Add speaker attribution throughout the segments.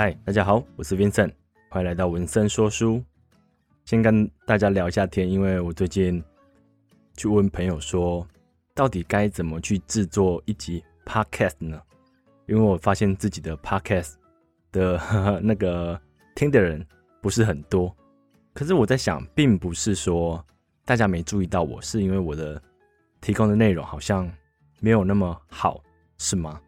Speaker 1: 嗨，大家好，我是 Vincent，欢迎来到文森说书。先跟大家聊一下天，因为我最近去问朋友说，到底该怎么去制作一集 Podcast 呢？因为我发现自己的 Podcast 的呵 呵那个听的人不是很多。可是我在想，并不是说大家没注意到我，是因为我的提供的内容好像没有那么好，是吗？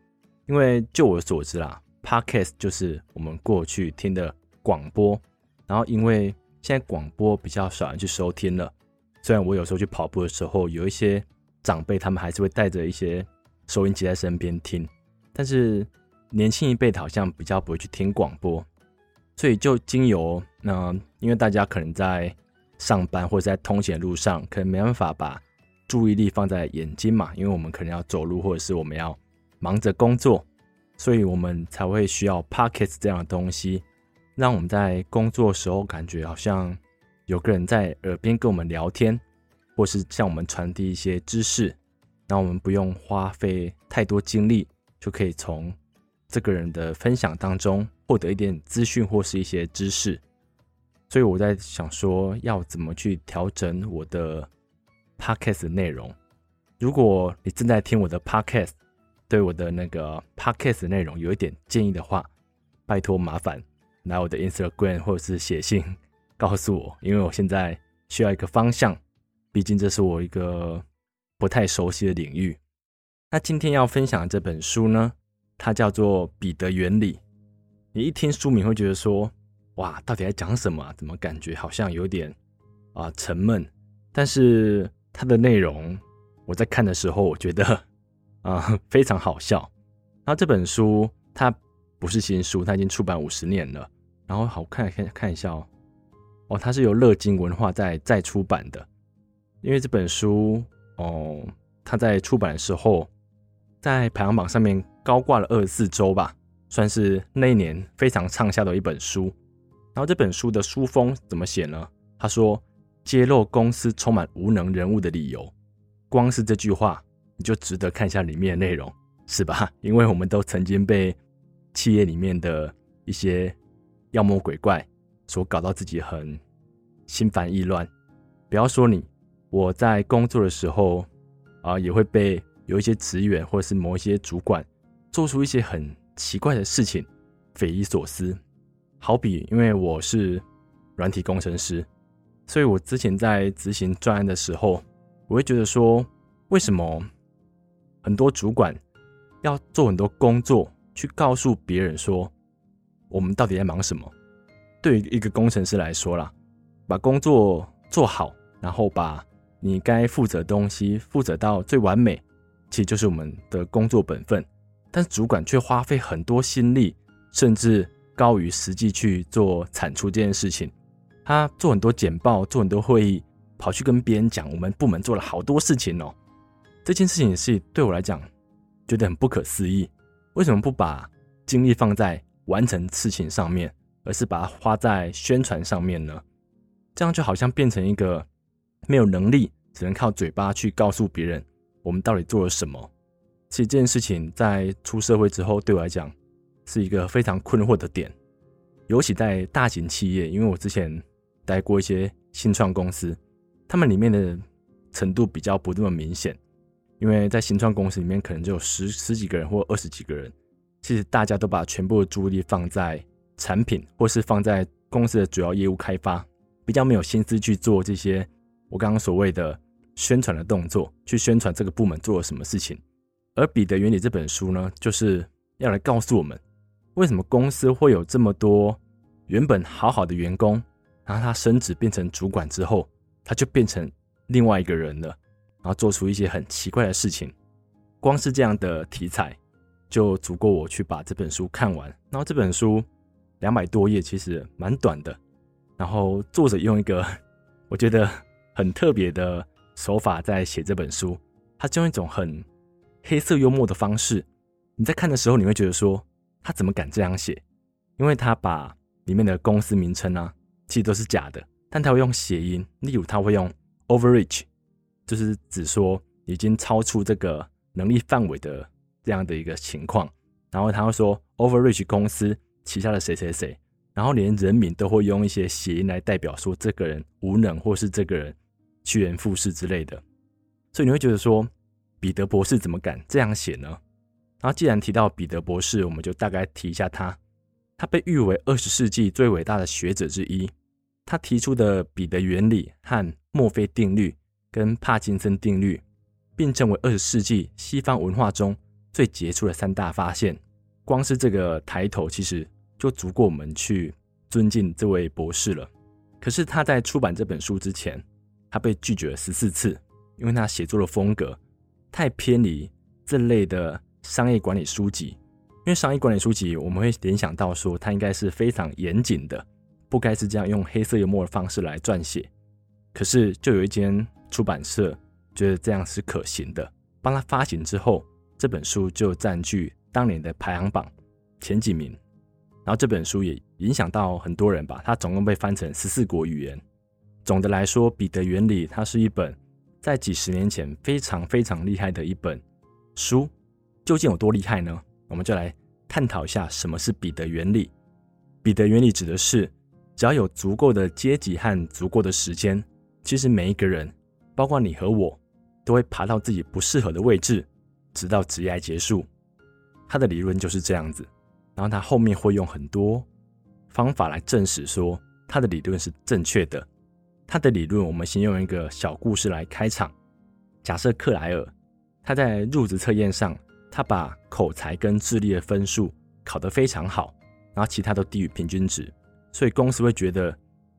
Speaker 1: 因为就我所知啦。Podcast 就是我们过去听的广播，然后因为现在广播比较少人去收听了，虽然我有时候去跑步的时候，有一些长辈他们还是会带着一些收音机在身边听，但是年轻一辈好像比较不会去听广播，所以就经由那、因为大家可能在上班或者在通勤的路上，可能没办法把注意力放在眼睛嘛，因为我们可能要走路或者是我们要忙着工作。所以我们才会需要 podcasts 这样的东西，让我们在工作时候感觉好像有个人在耳边跟我们聊天，或是向我们传递一些知识，让我们不用花费太多精力，就可以从这个人的分享当中获得一点资讯或是一些知识。所以我在想说，要怎么去调整我的 Podcast 的内容。如果你正在听我的 Podcast，对我的那个 podcast 内容有一点建议的话，拜托麻烦来我的 Instagram 或者是写信告诉我，因为我现在需要一个方向，毕竟这是我一个不太熟悉的领域。那今天要分享的这本书呢，它叫做《彼得原理》。你一听书名会觉得说，哇，到底在讲什么？怎么感觉好像有点啊沉闷？但是它的内容，我在看的时候，我觉得。啊，非常好笑。然后这本书它不是新书，它已经出版五十年了。然后好看，看看一下哦。哦，它是由乐金文化在再出版的。因为这本书哦，它在出版的时候，在排行榜上面高挂了二十四周吧，算是那一年非常畅销的一本书。然后这本书的书封怎么写呢？他说：“揭露公司充满无能人物的理由。”光是这句话。你就值得看一下里面的内容，是吧？因为我们都曾经被企业里面的一些妖魔鬼怪所搞到自己很心烦意乱。不要说你，我在工作的时候啊，也会被有一些职员或者是某一些主管做出一些很奇怪的事情，匪夷所思。好比，因为我是软体工程师，所以我之前在执行专案的时候，我会觉得说，为什么？很多主管要做很多工作，去告诉别人说我们到底在忙什么。对于一个工程师来说啦，把工作做好，然后把你该负责的东西负责到最完美，其实就是我们的工作本分。但是主管却花费很多心力，甚至高于实际去做产出这件事情。他做很多简报，做很多会议，跑去跟别人讲我们部门做了好多事情哦。这件事情是对我来讲觉得很不可思议，为什么不把精力放在完成事情上面，而是把它花在宣传上面呢？这样就好像变成一个没有能力，只能靠嘴巴去告诉别人我们到底做了什么。其实这件事情在出社会之后，对我来讲是一个非常困惑的点，尤其在大型企业，因为我之前待过一些新创公司，他们里面的程度比较不那么明显。因为在新创公司里面，可能就有十十几个人或二十几个人，其实大家都把全部的注意力放在产品，或是放在公司的主要业务开发，比较没有心思去做这些我刚刚所谓的宣传的动作，去宣传这个部门做了什么事情。而《彼得原理》这本书呢，就是要来告诉我们，为什么公司会有这么多原本好好的员工，然后他升职变成主管之后，他就变成另外一个人了。然后做出一些很奇怪的事情，光是这样的题材就足够我去把这本书看完。然后这本书两百多页，其实蛮短的。然后作者用一个 我觉得很特别的手法在写这本书，他就用一种很黑色幽默的方式。你在看的时候，你会觉得说他怎么敢这样写？因为他把里面的公司名称啊，其实都是假的，但他会用谐音，例如他会用 overreach。就是指说已经超出这个能力范围的这样的一个情况，然后他会说，Overreach 公司旗下的谁谁谁，然后连人名都会用一些谐音来代表说这个人无能，或是这个人趋炎附势之类的。所以你会觉得说，彼得博士怎么敢这样写呢？然后既然提到彼得博士，我们就大概提一下他。他被誉为二十世纪最伟大的学者之一。他提出的彼得原理和墨菲定律跟帕金森定律，并称为二十世纪西方文化中最杰出的三大发现。光是这个抬头，其实就足够我们去尊敬这位博士了。可是他在出版这本书之前，他被拒绝了十四次，因为他写作的风格太偏离这类的商业管理书籍。因为商业管理书籍，我们会联想到说，它应该是非常严谨的。不该是这样用黑色幽默的方式来撰写，可是就有一间出版社觉得这样是可行的，帮他发行之后，这本书就占据当年的排行榜前几名。然后这本书也影响到很多人吧，它总共被翻成十四国语言。总的来说，《彼得原理》它是一本在几十年前非常非常厉害的一本书，究竟有多厉害呢？我们就来探讨一下什么是彼得原理。彼得原理指的是。只要有足够的阶级和足够的时间，其实每一个人，包括你和我，都会爬到自己不适合的位置，直到职业结束。他的理论就是这样子，然后他后面会用很多方法来证实说他的理论是正确的。他的理论，我们先用一个小故事来开场。假设克莱尔他在入职测验上，他把口才跟智力的分数考得非常好，然后其他都低于平均值。所以公司会觉得，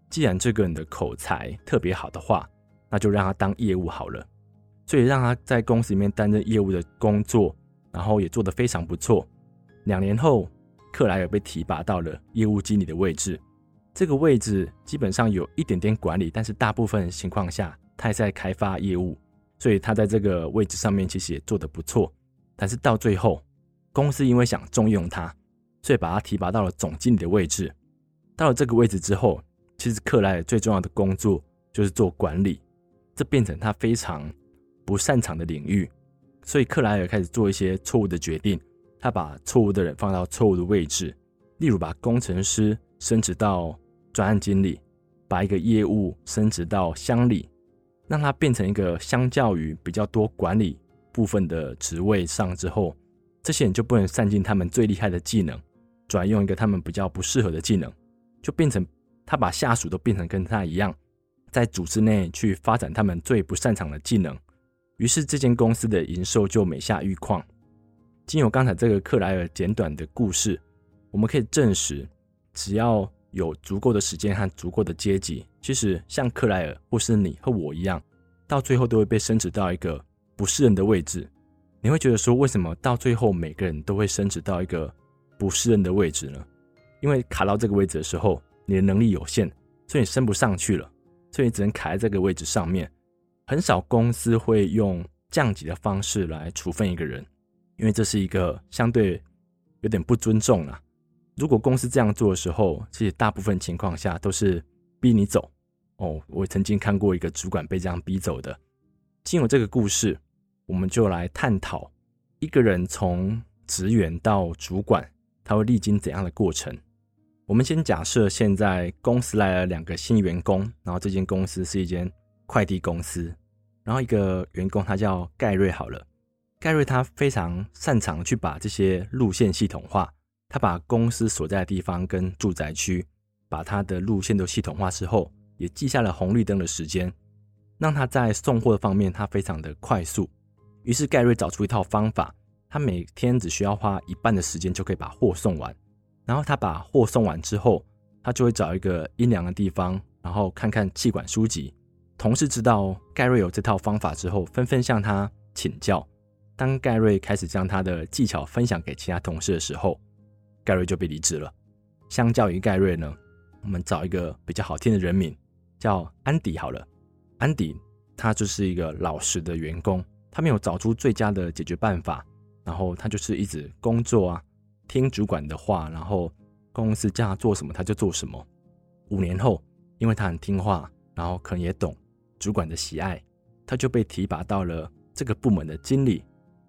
Speaker 1: 既然这个人的口才特别好的话，那就让他当业务好了。所以让他在公司里面担任业务的工作，然后也做得非常不错。两年后，克莱尔被提拔到了业务经理的位置。这个位置基本上有一点点管理，但是大部分情况下他也在开发业务。所以他在这个位置上面其实也做得不错。但是到最后，公司因为想重用他，所以把他提拔到了总经理的位置。到了这个位置之后，其实克莱尔最重要的工作就是做管理，这变成他非常不擅长的领域。所以克莱尔开始做一些错误的决定，他把错误的人放到错误的位置，例如把工程师升职到专案经理，把一个业务升职到乡里，让他变成一个相较于比较多管理部分的职位上之后，这些人就不能善尽他们最厉害的技能，转用一个他们比较不适合的技能。就变成他把下属都变成跟他一样，在组织内去发展他们最不擅长的技能，于是这间公司的营收就每下愈况。经由刚才这个克莱尔简短的故事，我们可以证实，只要有足够的时间和足够的阶级，其实像克莱尔或是你和我一样，到最后都会被升职到一个不是人的位置。你会觉得说，为什么到最后每个人都会升职到一个不是人的位置呢？因为卡到这个位置的时候，你的能力有限，所以你升不上去了，所以只能卡在这个位置上面。很少公司会用降级的方式来处分一个人，因为这是一个相对有点不尊重啊。如果公司这样做的时候，其实大部分情况下都是逼你走。哦，我曾经看过一个主管被这样逼走的。经由这个故事，我们就来探讨一个人从职员到主管，他会历经怎样的过程。我们先假设现在公司来了两个新员工，然后这间公司是一间快递公司，然后一个员工他叫盖瑞好了，盖瑞他非常擅长去把这些路线系统化，他把公司所在的地方跟住宅区，把他的路线都系统化之后，也记下了红绿灯的时间，让他在送货的方面他非常的快速。于是盖瑞找出一套方法，他每天只需要花一半的时间就可以把货送完。然后他把货送完之后，他就会找一个阴凉的地方，然后看看气管书籍。同事知道盖瑞有这套方法之后，纷纷向他请教。当盖瑞开始将他的技巧分享给其他同事的时候，盖瑞就被离职了。相较于盖瑞呢，我们找一个比较好听的人名，叫安迪好了。安迪他就是一个老实的员工，他没有找出最佳的解决办法，然后他就是一直工作啊。听主管的话，然后公司叫他做什么他就做什么。五年后，因为他很听话，然后可能也懂主管的喜爱，他就被提拔到了这个部门的经理。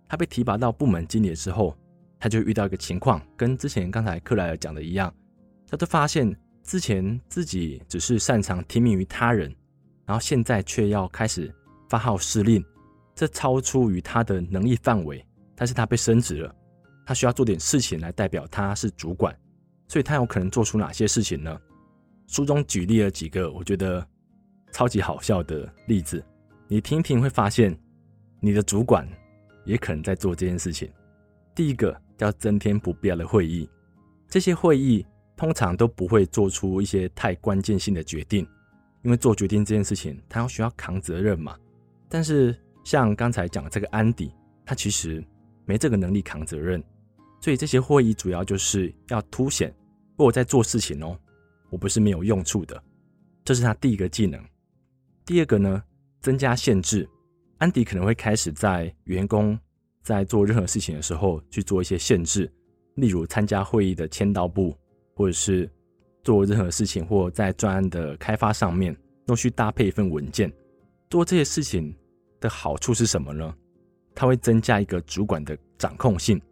Speaker 1: 他被提拔到部门经理之后，他就遇到一个情况，跟之前刚才克莱尔讲的一样，他就发现之前自己只是擅长听命于他人，然后现在却要开始发号施令，这超出于他的能力范围。但是他被升职了，他需要做点事情来代表他是主管，所以他有可能做出哪些事情呢？书中举例了几个我觉得超级好笑的例子，你听听会发现，你的主管也可能在做这件事情。第一个。叫增添不必要的会议，这些会议通常都不会做出一些太关键性的决定，因为做决定这件事情，他要需要扛责任嘛。但是像刚才讲的这个安迪，他其实没这个能力扛责任，所以这些会议主要就是要凸显我在做事情哦，我不是没有用处的，这是他第一个技能。第二个呢，增加限制，安迪可能会开始在员工。在做任何事情的时候，去做一些限制，例如参加会议的签到簿，或者是做任何事情，或在专案的开发上面，都需搭配一份文件。做这些事情的好处是什么呢？它会增加一个主管的掌控性，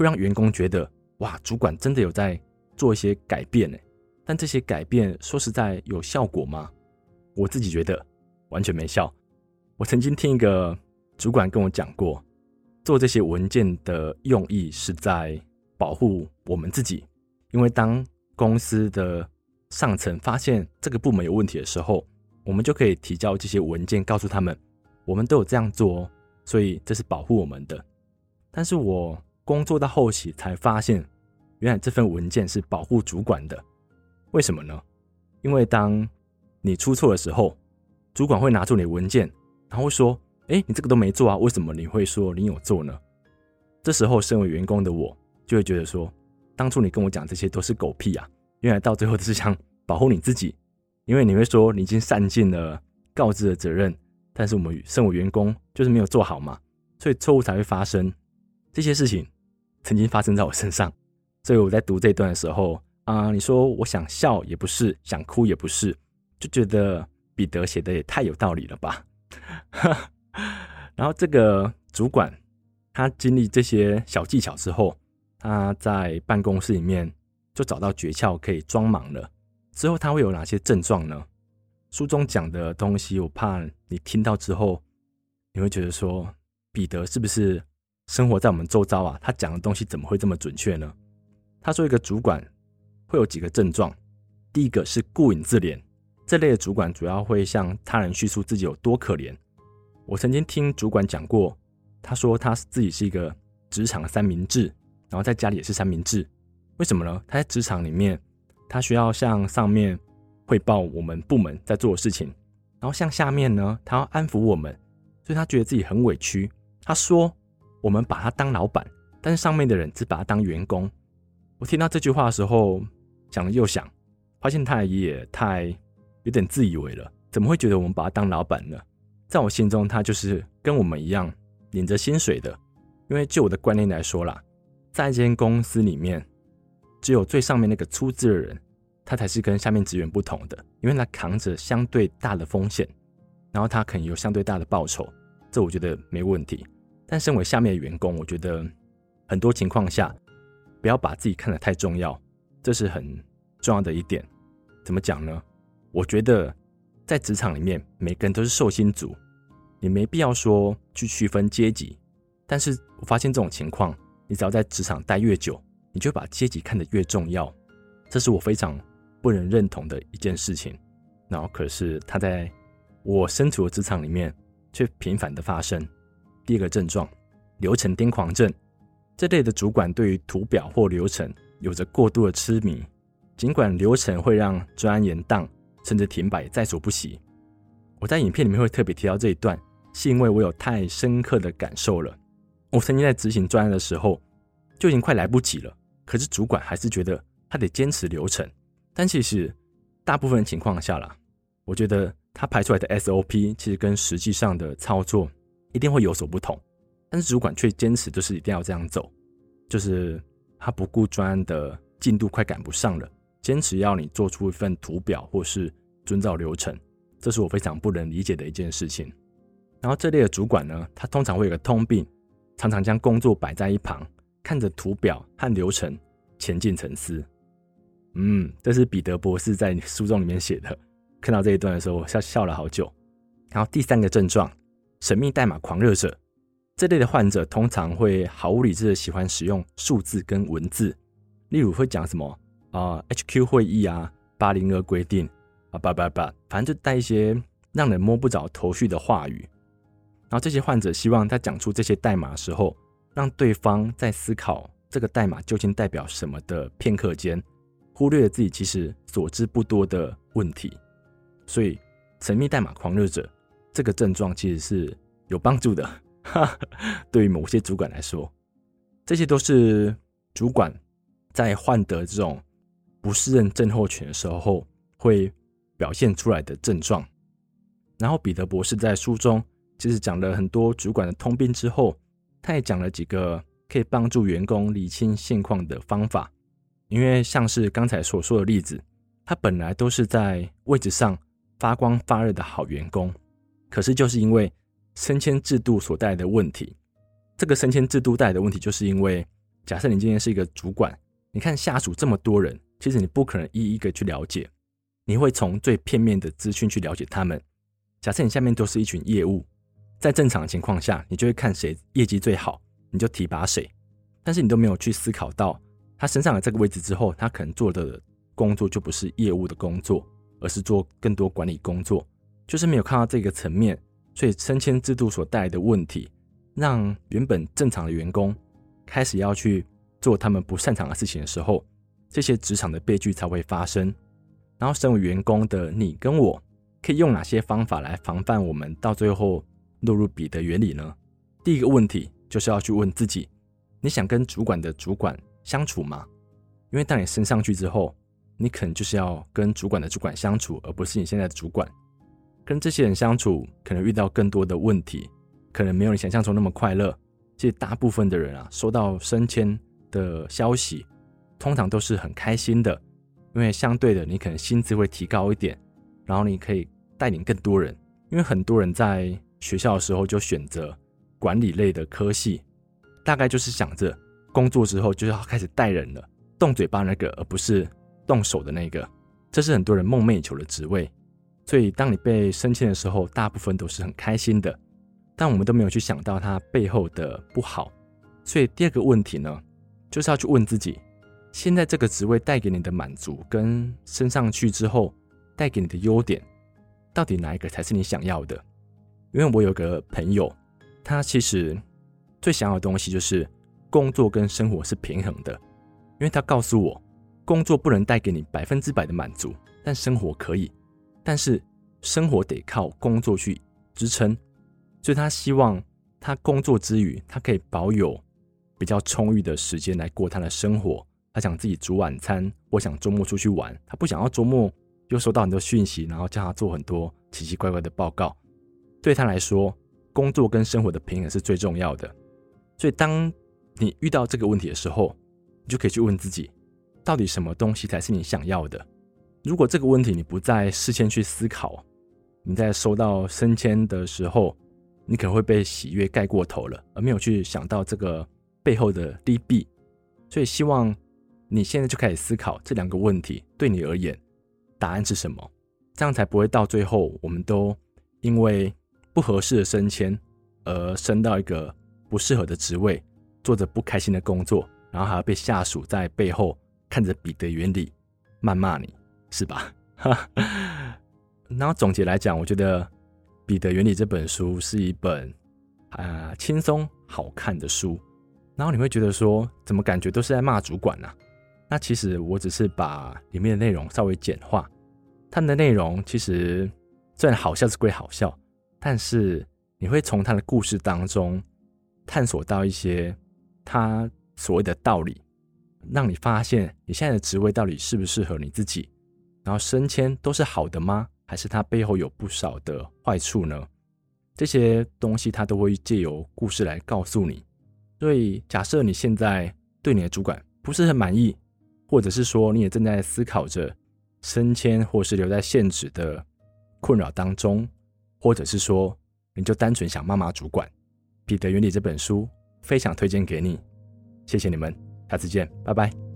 Speaker 1: 会让员工觉得，哇，主管真的有在做一些改变呢。但这些改变说实在有效果吗？我自己觉得完全没效。我曾经听一个主管跟我讲过。做这些文件的用意是在保护我们自己，因为当公司的上层发现这个部门有问题的时候，我们就可以提交这些文件，告诉他们我们都有这样做哦，所以这是保护我们的。但是我工作到后期才发现，原来这份文件是保护主管的。为什么呢？因为当你出错的时候，主管会拿出你的文件，然后会说。哎，你这个都没做啊？为什么你会说你有做呢？这时候，身为员工的我就会觉得说，当初你跟我讲这些都是狗屁啊！原来到最后只是想保护你自己，因为你会说你已经善尽了告知的责任，但是我们身为员工就是没有做好嘛，所以错误才会发生。这些事情曾经发生在我身上，所以我在读这段的时候啊、你说我想笑也不是，想哭也不是，就觉得彼得写的也太有道理了吧。然后这个主管，他经历这些小技巧之后，他在办公室里面就找到诀窍，可以装忙了。之后他会有哪些症状呢？书中讲的东西，我怕你听到之后，你会觉得说，彼得是不是生活在我们周遭啊？他讲的东西怎么会这么准确呢？他说，一个主管会有几个症状，第一个是顾影自怜，这类的主管主要会向他人叙述自己有多可怜。我曾经听主管讲过，他说他自己是一个职场三明治，然后在家里也是三明治。为什么呢？他在职场里面，他需要向上面汇报我们部门在做的事情，然后向下面呢，他要安抚我们，所以他觉得自己很委屈。他说我们把他当老板，但是上面的人只把他当员工。我听到这句话的时候，想了又想，发现他也太有点自以为了，怎么会觉得我们把他当老板呢？在我心中，他就是跟我们一样领着薪水的。因为就我的观念来说啦，在一间公司里面，只有最上面那个出资的人，他才是跟下面职员不同的，因为他扛着相对大的风险，然后他可能有相对大的报酬，这我觉得没问题。但身为下面的员工，我觉得很多情况下，不要把自己看得太重要，这是很重要的一点。怎么讲呢？我觉得。在职场里面，每个人都是受薪族，你没必要说去区分阶级。但是我发现这种情况，你只要在职场待越久，你就把阶级看得越重要，这是我非常不能认同的一件事情。然后，可是他在我身处的职场里面却频繁的发生。第二个症状，流程癫狂症，这类的主管对于图表或流程有着过度的痴迷，尽管流程会让专案延宕。甚至停摆在所不惜。我在影片里面会特别提到这一段，是因为我有太深刻的感受了。我曾经在执行专案的时候，就已经快来不及了，可是主管还是觉得他得坚持流程。但其实大部分情况下啦，我觉得他排出来的 SOP 其实跟实际上的操作一定会有所不同。但是主管却坚持就是一定要这样走，就是他不顾专案的进度快赶不上了。坚持要你做出一份图表，或是遵照流程，这是我非常不能理解的一件事情。然后这类的主管呢，他通常会有个通病，常常将工作摆在一旁，看着图表和流程前进沉思。嗯，这是彼得博士在书中里面写的。看到这一段的时候，我笑笑了好久。然后第三个症状，神秘代码狂热者，这类的患者通常会毫无理智的喜欢使用数字跟文字，例如会讲什么啊、呃、HQ 会议啊，八零二规定啊，叭叭叭，反正就带一些让人摸不着头绪的话语。然后这些患者希望在讲出这些代码的时候，让对方在思考这个代码究竟代表什么的片刻间，忽略了自己其实所知不多的问题。所以，神秘代码狂热者这个症状其实是有帮助的。哈，对于某些主管来说，这些都是主管在患得这种不适任症候群的时候会表现出来的症状。然后，彼得博士在书中其实讲了很多主管的通病之后，他也讲了几个可以帮助员工理清现况的方法。因为像是刚才所说的例子，他本来都是在位置上。发光发热的好员工，可是就是因为升迁制度所带来的问题。这个升迁制度带来的问题，就是因为假设你今天是一个主管，你看下属这么多人，其实你不可能一一个去了解，你会从最片面的资讯去了解他们。假设你下面都是一群业务，在正常的情况下，你就会看谁业绩最好，你就提拔谁。但是你都没有去思考到，他升上了这个位置之后，他可能做的工作就不是业务的工作。而是做更多管理工作，就是没有看到这个层面，所以升迁制度所带来的问题，让原本正常的员工开始要去做他们不擅长的事情的时候，这些职场的悲剧才会发生。然后，身为员工的你跟我，可以用哪些方法来防范我们到最后落入彼得原理呢？第一个问题就是要去问自己：你想跟主管的主管相处吗？因为当你升上去之后，你可能就是要跟主管的主管相处，而不是你现在的主管。跟这些人相处，可能遇到更多的问题，可能没有你想象中那么快乐。其实大部分的人啊，收到升迁的消息，通常都是很开心的，因为相对的，你可能薪资会提高一点，然后你可以带领更多人。因为很多人在学校的时候就选择管理类的科系，大概就是想着工作之后就要开始带人了，动嘴巴那个，而不是。动手的那个，这是很多人梦寐以求的职位，所以当你被升迁的时候，大部分都是很开心的，但我们都没有去想到它背后的不好。所以第二个问题呢，就是要去问自己，现在这个职位带给你的满足，跟升上去之后带给你的优点，到底哪一个才是你想要的？因为我有个朋友，他其实最想要的东西就是工作跟生活是平衡的，因为他告诉我。工作不能带给你百分之百的满足，但生活可以。但是生活得靠工作去支撑，所以他希望他工作之余，他可以保有比较充裕的时间来过他的生活。他想自己煮晚餐，或想周末出去玩。他不想要周末又收到很多讯息，然后叫他做很多奇奇怪怪的报告。对他来说，工作跟生活的平衡是最重要的。所以当你遇到这个问题的时候，你就可以去问自己。到底什么东西才是你想要的？如果这个问题你不再事先去思考，你在收到升迁的时候，你可能会被喜悦盖过头了，而没有去想到这个背后的利弊。所以希望你现在就开始思考这两个问题对你而言答案是什么，这样才不会到最后我们都因为不合适的升迁而升到一个不适合的职位，做着不开心的工作，然后还要被下属在背后。看着彼得原理谩骂你，是吧？然后总结来讲，我觉得《彼得原理》这本书是一本啊轻松好看的书。然后你会觉得说，怎么感觉都是在骂主管呢？那其实我只是把里面的内容稍微简化。它的内容其实虽然好笑是归好笑，但是你会从他的故事当中探索到一些他所谓的道理。让你发现你现在的职位到底适不适合你自己，然后升迁都是好的吗？还是它背后有不少的坏处呢？这些东西它都会借由故事来告诉你。所以，假设你现在对你的主管不是很满意，或者是说你也正在思考着升迁或是留在现职的困扰当中，或者是说你就单纯想骂骂主管，《彼得原理》这本书非常推荐给你。谢谢你们，下次见，拜拜。